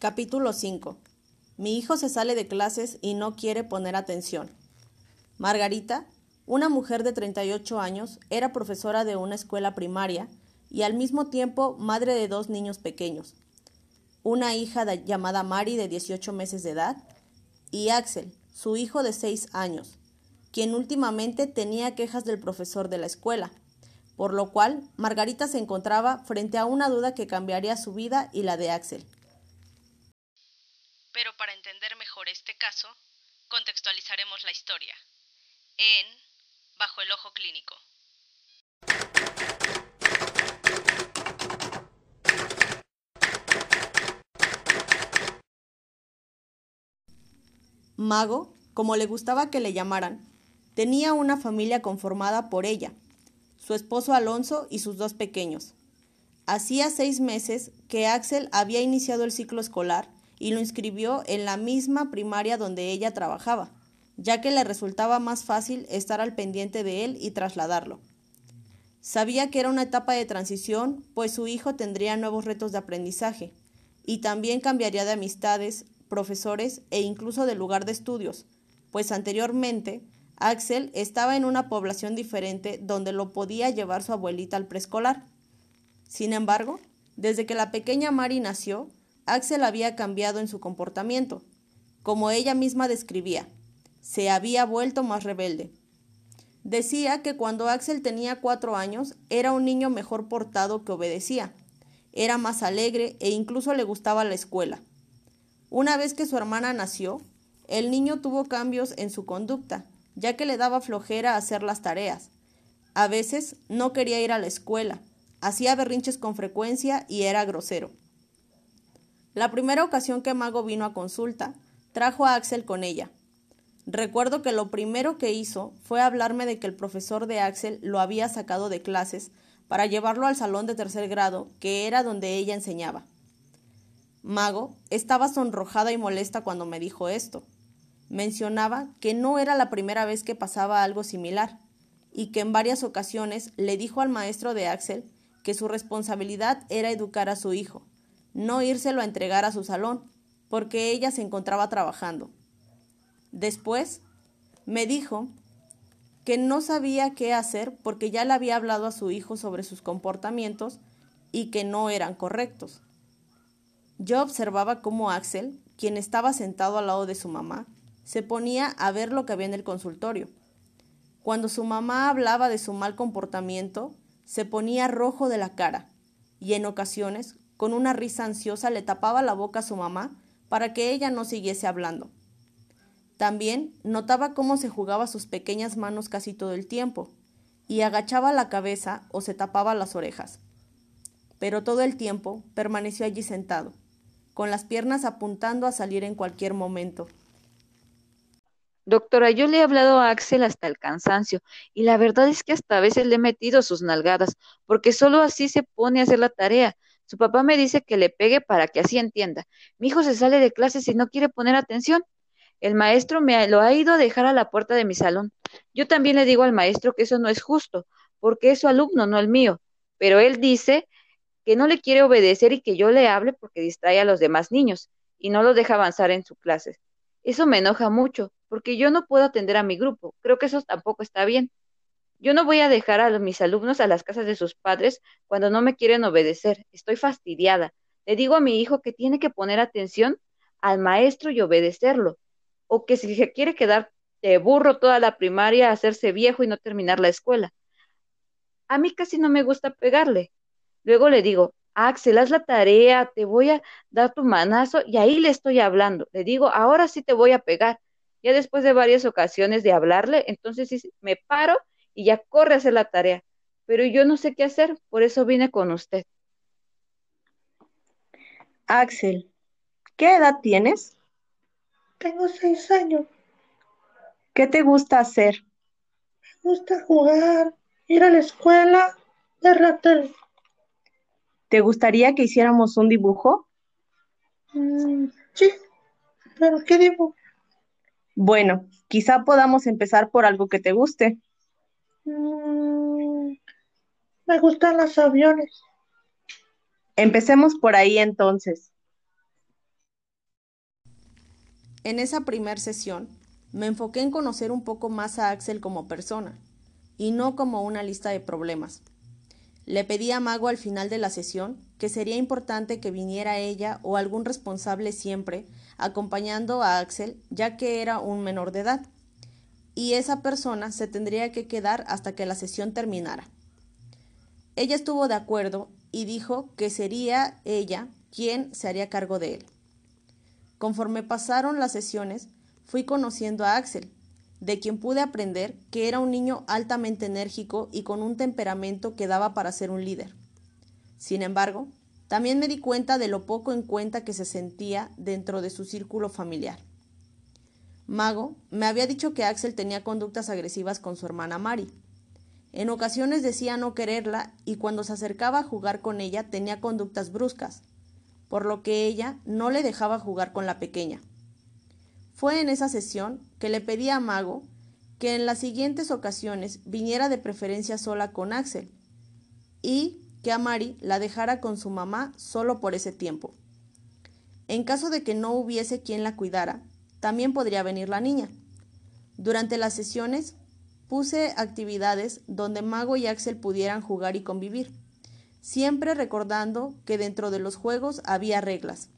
Capítulo 5. Mi hijo se sale de clases y no quiere poner atención. Margarita, una mujer de 38 años, era profesora de una escuela primaria y al mismo tiempo madre de dos niños pequeños. Una hija llamada Mari de 18 meses de edad y Axel, su hijo de 6 años, quien últimamente tenía quejas del profesor de la escuela, por lo cual Margarita se encontraba frente a una duda que cambiaría su vida y la de Axel. Pero para entender mejor este caso, contextualizaremos la historia en Bajo el Ojo Clínico. Mago, como le gustaba que le llamaran, tenía una familia conformada por ella, su esposo Alonso y sus dos pequeños. Hacía seis meses que Axel había iniciado el ciclo escolar y lo inscribió en la misma primaria donde ella trabajaba, ya que le resultaba más fácil estar al pendiente de él y trasladarlo. Sabía que era una etapa de transición, pues su hijo tendría nuevos retos de aprendizaje, y también cambiaría de amistades, profesores e incluso de lugar de estudios, pues anteriormente Axel estaba en una población diferente donde lo podía llevar su abuelita al preescolar. Sin embargo, desde que la pequeña Mari nació, Axel había cambiado en su comportamiento. Como ella misma describía, se había vuelto más rebelde. Decía que cuando Axel tenía cuatro años era un niño mejor portado que obedecía. Era más alegre e incluso le gustaba la escuela. Una vez que su hermana nació, el niño tuvo cambios en su conducta, ya que le daba flojera hacer las tareas. A veces no quería ir a la escuela, hacía berrinches con frecuencia y era grosero. La primera ocasión que Mago vino a consulta, trajo a Axel con ella. Recuerdo que lo primero que hizo fue hablarme de que el profesor de Axel lo había sacado de clases para llevarlo al salón de tercer grado, que era donde ella enseñaba. Mago estaba sonrojada y molesta cuando me dijo esto. Mencionaba que no era la primera vez que pasaba algo similar, y que en varias ocasiones le dijo al maestro de Axel que su responsabilidad era educar a su hijo, no írselo a entregar a su salón, porque ella se encontraba trabajando. Después, me dijo que no sabía qué hacer porque ya le había hablado a su hijo sobre sus comportamientos y que no eran correctos. Yo observaba cómo Axel, quien estaba sentado al lado de su mamá, se ponía a ver lo que había en el consultorio. Cuando su mamá hablaba de su mal comportamiento, se ponía rojo de la cara y en ocasiones con una risa ansiosa le tapaba la boca a su mamá para que ella no siguiese hablando. También notaba cómo se jugaba sus pequeñas manos casi todo el tiempo, y agachaba la cabeza o se tapaba las orejas. Pero todo el tiempo permaneció allí sentado, con las piernas apuntando a salir en cualquier momento. Doctora, yo le he hablado a Axel hasta el cansancio, y la verdad es que hasta a veces le he metido sus nalgadas, porque solo así se pone a hacer la tarea. Su papá me dice que le pegue para que así entienda. Mi hijo se sale de clases y no quiere poner atención. El maestro me lo ha ido a dejar a la puerta de mi salón. Yo también le digo al maestro que eso no es justo, porque es su alumno, no el mío. Pero él dice que no le quiere obedecer y que yo le hable porque distrae a los demás niños y no los deja avanzar en su clase. Eso me enoja mucho, porque yo no puedo atender a mi grupo. Creo que eso tampoco está bien. Yo no voy a dejar a mis alumnos a las casas de sus padres cuando no me quieren obedecer. Estoy fastidiada. Le digo a mi hijo que tiene que poner atención al maestro y obedecerlo. O que si se quiere quedar de burro toda la primaria, hacerse viejo y no terminar la escuela. A mí casi no me gusta pegarle. Luego le digo, Axel, haz la tarea, te voy a dar tu manazo y ahí le estoy hablando. Le digo, ahora sí te voy a pegar. Ya después de varias ocasiones de hablarle, entonces sí me paro y ya corre a hacer la tarea. Pero yo no sé qué hacer, por eso vine con usted. Axel, ¿qué edad tienes? Tengo seis años. ¿Qué te gusta hacer? Me gusta jugar, ir a la escuela, ver la tele. ¿Te gustaría que hiciéramos un dibujo? Mm, sí, pero ¿qué dibujo? Bueno, quizá podamos empezar por algo que te guste. Mm, me gustan los aviones. Empecemos por ahí entonces. En esa primer sesión me enfoqué en conocer un poco más a Axel como persona y no como una lista de problemas. Le pedí a Mago al final de la sesión que sería importante que viniera ella o algún responsable siempre acompañando a Axel ya que era un menor de edad y esa persona se tendría que quedar hasta que la sesión terminara. Ella estuvo de acuerdo y dijo que sería ella quien se haría cargo de él. Conforme pasaron las sesiones, fui conociendo a Axel, de quien pude aprender que era un niño altamente enérgico y con un temperamento que daba para ser un líder. Sin embargo, también me di cuenta de lo poco en cuenta que se sentía dentro de su círculo familiar. Mago me había dicho que Axel tenía conductas agresivas con su hermana Mari. En ocasiones decía no quererla y cuando se acercaba a jugar con ella tenía conductas bruscas, por lo que ella no le dejaba jugar con la pequeña. Fue en esa sesión que le pedí a Mago que en las siguientes ocasiones viniera de preferencia sola con Axel y que a Mari la dejara con su mamá solo por ese tiempo. En caso de que no hubiese quien la cuidara, también podría venir la niña. Durante las sesiones puse actividades donde Mago y Axel pudieran jugar y convivir siempre recordando que dentro de los juegos había reglas,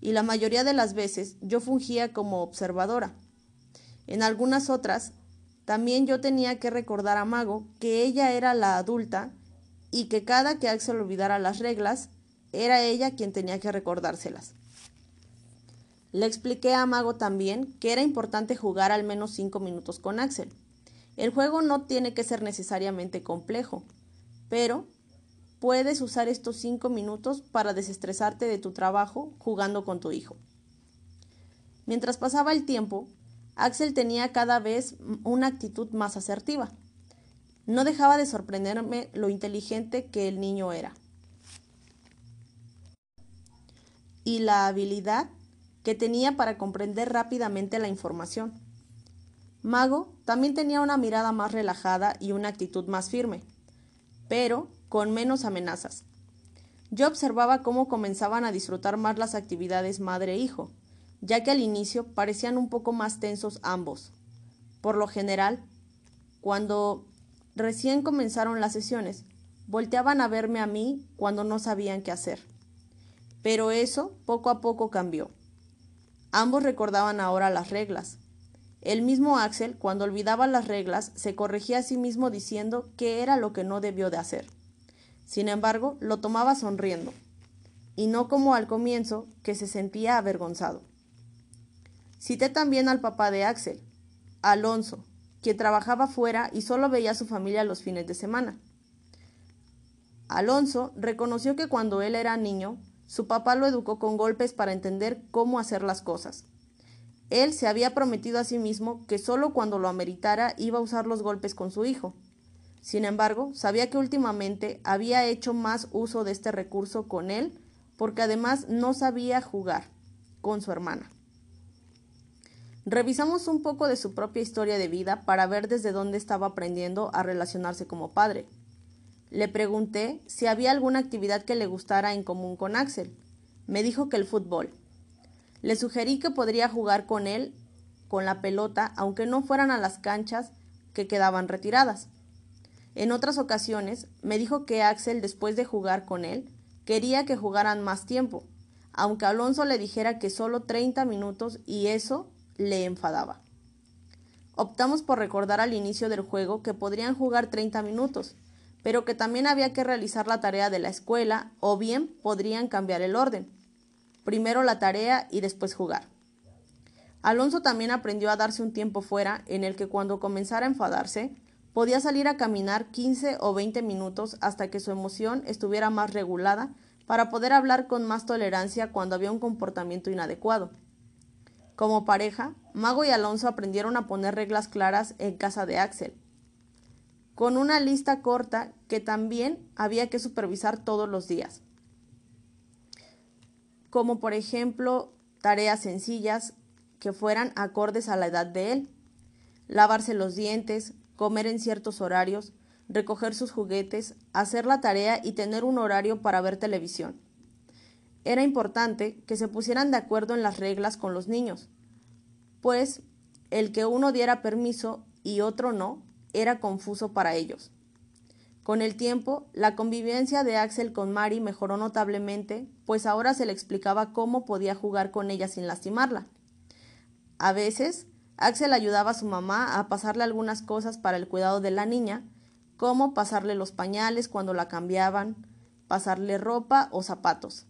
y la mayoría de las veces yo fungía como observadora. En algunas otras, también yo tenía que recordar a Mago que ella era la adulta y que cada que Axel olvidara las reglas, era ella quien tenía que recordárselas. Le expliqué a Mago también que era importante jugar al menos cinco minutos con Axel. El juego no tiene que ser necesariamente complejo, pero puedes usar estos cinco minutos para desestresarte de tu trabajo jugando con tu hijo. Mientras pasaba el tiempo, Axel tenía cada vez una actitud más asertiva. No dejaba de sorprenderme lo inteligente que el niño era. Y la habilidad que tenía para comprender rápidamente la información. Mago también tenía una mirada más relajada y una actitud más firme, pero con menos amenazas. Yo observaba cómo comenzaban a disfrutar más las actividades madre-hijo, ya que al inicio parecían un poco más tensos ambos. Por lo general, cuando recién comenzaron las sesiones, volteaban a verme a mí cuando no sabían qué hacer. Pero eso poco a poco cambió. Ambos recordaban ahora las reglas. El mismo Axel, cuando olvidaba las reglas, se corregía a sí mismo diciendo qué era lo que no debió de hacer. Sin embargo, lo tomaba sonriendo, y no como al comienzo, que se sentía avergonzado. Cité también al papá de Axel, Alonso, quien trabajaba fuera y solo veía a su familia los fines de semana. Alonso reconoció que cuando él era niño, su papá lo educó con golpes para entender cómo hacer las cosas. Él se había prometido a sí mismo que solo cuando lo ameritara iba a usar los golpes con su hijo, sin embargo, sabía que últimamente había hecho más uso de este recurso con él porque además no sabía jugar con su hermana. Revisamos un poco de su propia historia de vida para ver desde dónde estaba aprendiendo a relacionarse como padre. Le pregunté si había alguna actividad que le gustara en común con Axel. Me dijo que el fútbol. Le sugerí que podría jugar con él con la pelota, aunque no fueran a las canchas que quedaban retiradas. En otras ocasiones me dijo que Axel, después de jugar con él, quería que jugaran más tiempo, aunque Alonso le dijera que solo 30 minutos y eso le enfadaba. Optamos por recordar al inicio del juego que podrían jugar 30 minutos, pero que también había que realizar la tarea de la escuela o bien podrían cambiar el orden. Primero la tarea y después jugar. Alonso también aprendió a darse un tiempo fuera en el que cuando comenzara a enfadarse, Podía salir a caminar 15 o 20 minutos hasta que su emoción estuviera más regulada para poder hablar con más tolerancia cuando había un comportamiento inadecuado. Como pareja, Mago y Alonso aprendieron a poner reglas claras en casa de Axel, con una lista corta que también había que supervisar todos los días. Como por ejemplo tareas sencillas que fueran acordes a la edad de él, lavarse los dientes, comer en ciertos horarios, recoger sus juguetes, hacer la tarea y tener un horario para ver televisión. Era importante que se pusieran de acuerdo en las reglas con los niños, pues el que uno diera permiso y otro no era confuso para ellos. Con el tiempo, la convivencia de Axel con Mari mejoró notablemente, pues ahora se le explicaba cómo podía jugar con ella sin lastimarla. A veces, Axel ayudaba a su mamá a pasarle algunas cosas para el cuidado de la niña, como pasarle los pañales cuando la cambiaban, pasarle ropa o zapatos.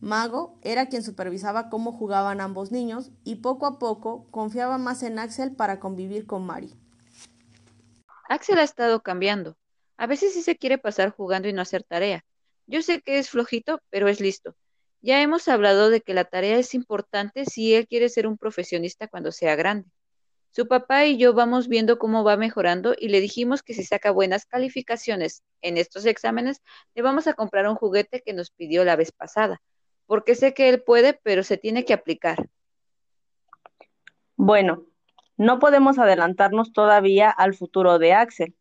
Mago era quien supervisaba cómo jugaban ambos niños y poco a poco confiaba más en Axel para convivir con Mari. Axel ha estado cambiando. A veces sí se quiere pasar jugando y no hacer tarea. Yo sé que es flojito, pero es listo. Ya hemos hablado de que la tarea es importante si él quiere ser un profesionista cuando sea grande. Su papá y yo vamos viendo cómo va mejorando y le dijimos que si saca buenas calificaciones en estos exámenes, le vamos a comprar un juguete que nos pidió la vez pasada, porque sé que él puede, pero se tiene que aplicar. Bueno, no podemos adelantarnos todavía al futuro de Axel.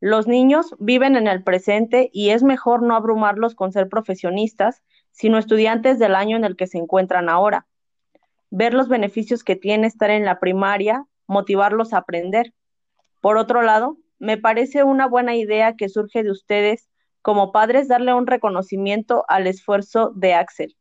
Los niños viven en el presente y es mejor no abrumarlos con ser profesionistas, sino estudiantes del año en el que se encuentran ahora. Ver los beneficios que tiene estar en la primaria motivarlos a aprender. Por otro lado, me parece una buena idea que surge de ustedes como padres darle un reconocimiento al esfuerzo de Axel.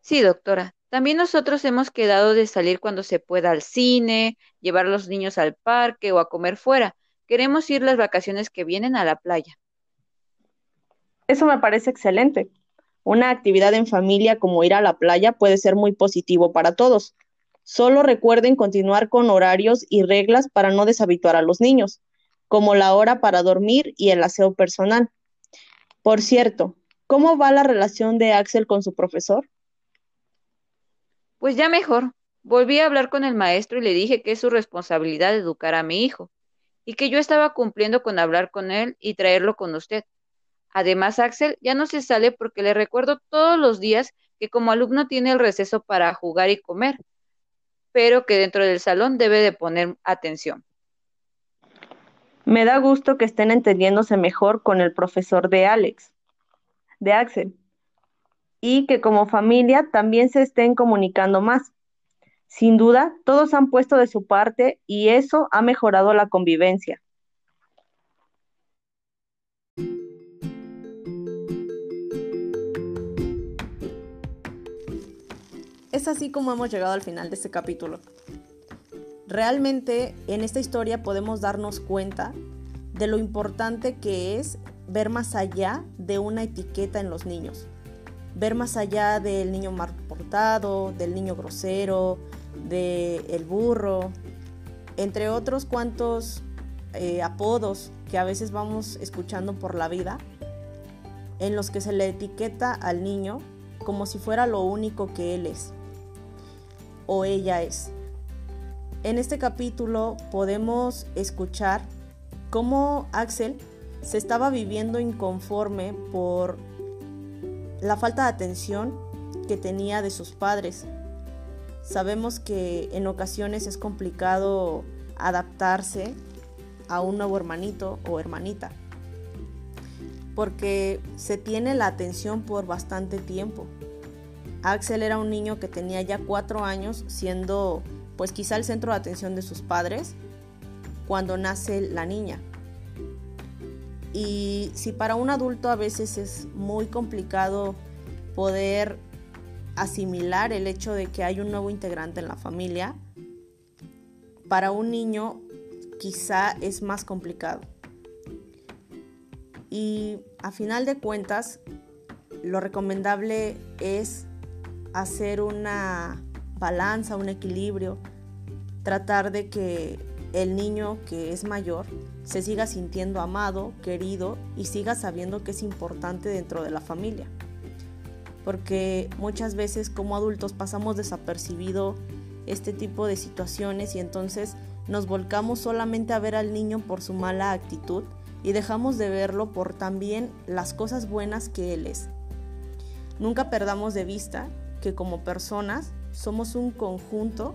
Sí, doctora. También nosotros hemos quedado de salir cuando se pueda al cine, llevar a los niños al parque o a comer fuera. Queremos ir las vacaciones que vienen a la playa. Eso me parece excelente. Una actividad en familia como ir a la playa puede ser muy positivo para todos. Solo recuerden continuar con horarios y reglas para no deshabituar a los niños, como la hora para dormir y el aseo personal. Por cierto, ¿cómo va la relación de Axel con su profesor? Pues ya mejor. Volví a hablar con el maestro y le dije que es su responsabilidad educar a mi hijo, y que yo estaba cumpliendo con hablar con él y traerlo con usted. Además, Axel ya no se sale porque le recuerdo todos los días que como alumno tiene el receso para jugar y comer, pero que dentro del salón debe de poner atención. Me da gusto que estén entendiéndose mejor con el profesor de Alex, de Axel, y que como familia también se estén comunicando más. Sin duda, todos han puesto de su parte y eso ha mejorado la convivencia. Es así como hemos llegado al final de este capítulo. Realmente en esta historia podemos darnos cuenta de lo importante que es ver más allá de una etiqueta en los niños. Ver más allá del niño mal portado, del niño grosero, del burro, entre otros cuantos eh, apodos que a veces vamos escuchando por la vida, en los que se le etiqueta al niño como si fuera lo único que él es o ella es. En este capítulo podemos escuchar cómo Axel se estaba viviendo inconforme por la falta de atención que tenía de sus padres. Sabemos que en ocasiones es complicado adaptarse a un nuevo hermanito o hermanita, porque se tiene la atención por bastante tiempo. Axel era un niño que tenía ya cuatro años, siendo pues quizá el centro de atención de sus padres cuando nace la niña. Y si para un adulto a veces es muy complicado poder asimilar el hecho de que hay un nuevo integrante en la familia, para un niño quizá es más complicado. Y a final de cuentas, lo recomendable es hacer una balanza, un equilibrio, tratar de que el niño que es mayor se siga sintiendo amado, querido y siga sabiendo que es importante dentro de la familia. Porque muchas veces como adultos pasamos desapercibido este tipo de situaciones y entonces nos volcamos solamente a ver al niño por su mala actitud y dejamos de verlo por también las cosas buenas que él es. Nunca perdamos de vista que como personas somos un conjunto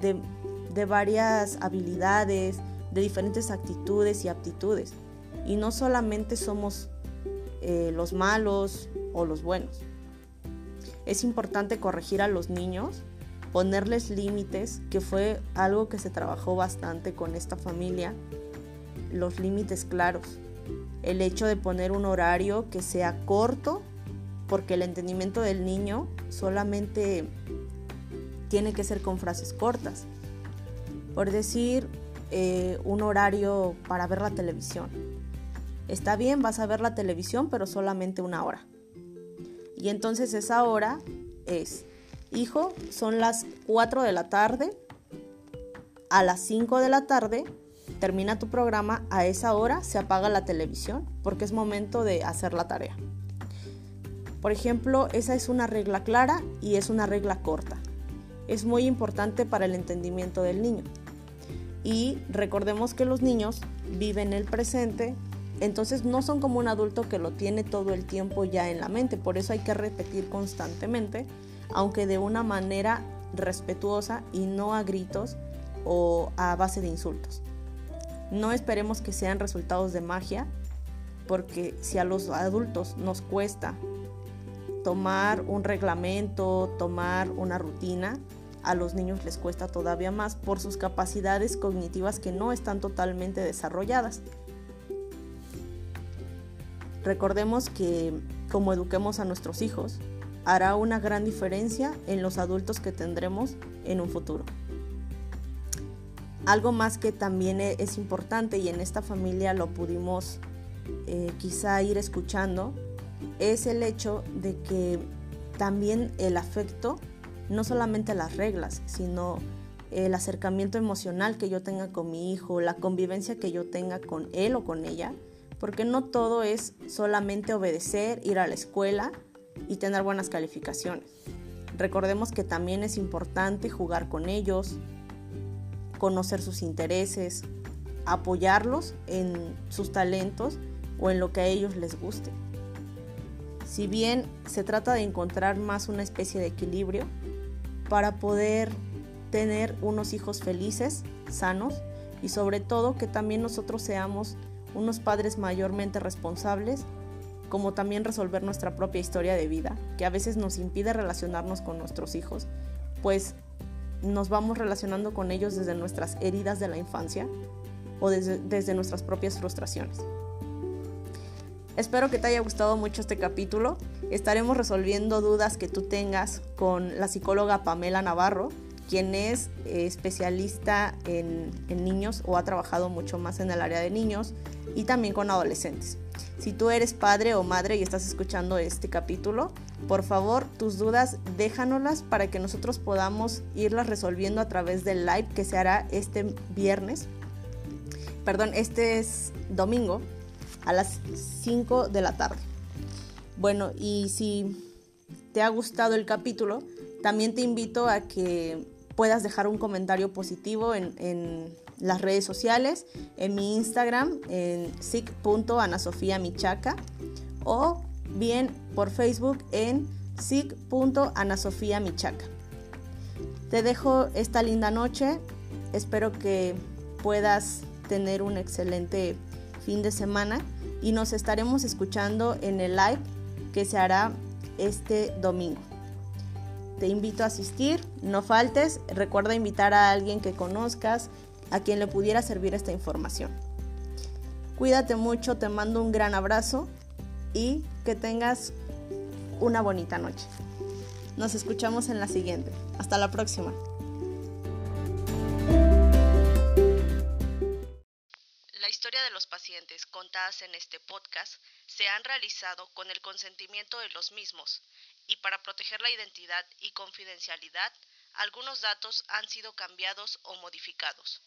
de, varias habilidades, de diferentes actitudes y aptitudes. Y no solamente somos eh, los malos o los buenos. Es importante corregir a los niños, ponerles límites, que fue algo que se trabajó bastante con esta familia, los límites claros. El hecho de poner un horario que sea corto, porque el entendimiento del niño solamente tiene que ser con frases cortas. Por decir, eh, un horario para ver la televisión. Está bien, vas a ver la televisión, pero solamente una hora. Y entonces esa hora es, hijo, son las 4 de la tarde, a las 5 de la tarde termina tu programa, a esa hora se apaga la televisión porque es momento de hacer la tarea. Por ejemplo, esa es una regla clara y es una regla corta. Es muy importante para el entendimiento del niño. Y recordemos que los niños viven el presente, entonces no son como un adulto que lo tiene todo el tiempo ya en la mente, por eso hay que repetir constantemente, aunque de una manera respetuosa y no a gritos o a base de insultos. No esperemos que sean resultados de magia, porque si a los adultos nos cuesta tomar un reglamento, tomar una rutina, a los niños les cuesta todavía más por sus capacidades cognitivas que no están totalmente desarrolladas. Recordemos que como eduquemos a nuestros hijos, hará una gran diferencia en los adultos que tendremos en un futuro. Algo más que también e-, es importante y en esta familia lo pudimos eh, quizá ir escuchando, es el hecho de que también el afecto, no solamente las reglas, sino el acercamiento emocional que yo tenga con mi hijo, la convivencia que yo tenga con él o con ella, porque no todo es solamente obedecer, ir a la escuela y tener buenas calificaciones. Recordemos que también es importante jugar con ellos, conocer sus intereses, apoyarlos en sus talentos o en lo que a ellos les guste. Si bien se trata de encontrar más una especie de equilibrio para poder tener unos hijos felices, sanos y sobre todo que también nosotros seamos unos padres mayormente responsables, como también resolver nuestra propia historia de vida, que a veces nos impide relacionarnos con nuestros hijos, pues nos vamos relacionando con ellos desde nuestras heridas de la infancia o desde, nuestras propias frustraciones. Espero que te haya gustado mucho este capítulo. Estaremos resolviendo dudas que tú tengas con la psicóloga Pamela Navarro, quien es eh, especialista en, niños o ha trabajado mucho más en el área de niños y también con adolescentes. Si tú eres padre o madre y estás escuchando este capítulo, por favor tus dudas déjanoslas para que nosotros podamos irlas resolviendo a través del live que se hará este viernes. Perdón, este es domingo a las 5 de la tarde. Bueno, y si te ha gustado el capítulo, también te invito a que puedas dejar un comentario positivo en, las redes sociales, en mi Instagram, en sic.anasofía.michaca o bien por Facebook en sic.anasofía.michaca. Te dejo esta linda noche, espero que puedas tener un excelente fin de semana y nos estaremos escuchando en el live que se hará este domingo. Te invito a asistir, no faltes, recuerda invitar a alguien que conozcas, a quien le pudiera servir esta información. Cuídate mucho, te mando un gran abrazo y que tengas una bonita noche. Nos escuchamos en la siguiente. Hasta la próxima. Contadas en este podcast se han realizado con el consentimiento de los mismos y para proteger la identidad y confidencialidad, algunos datos han sido cambiados o modificados.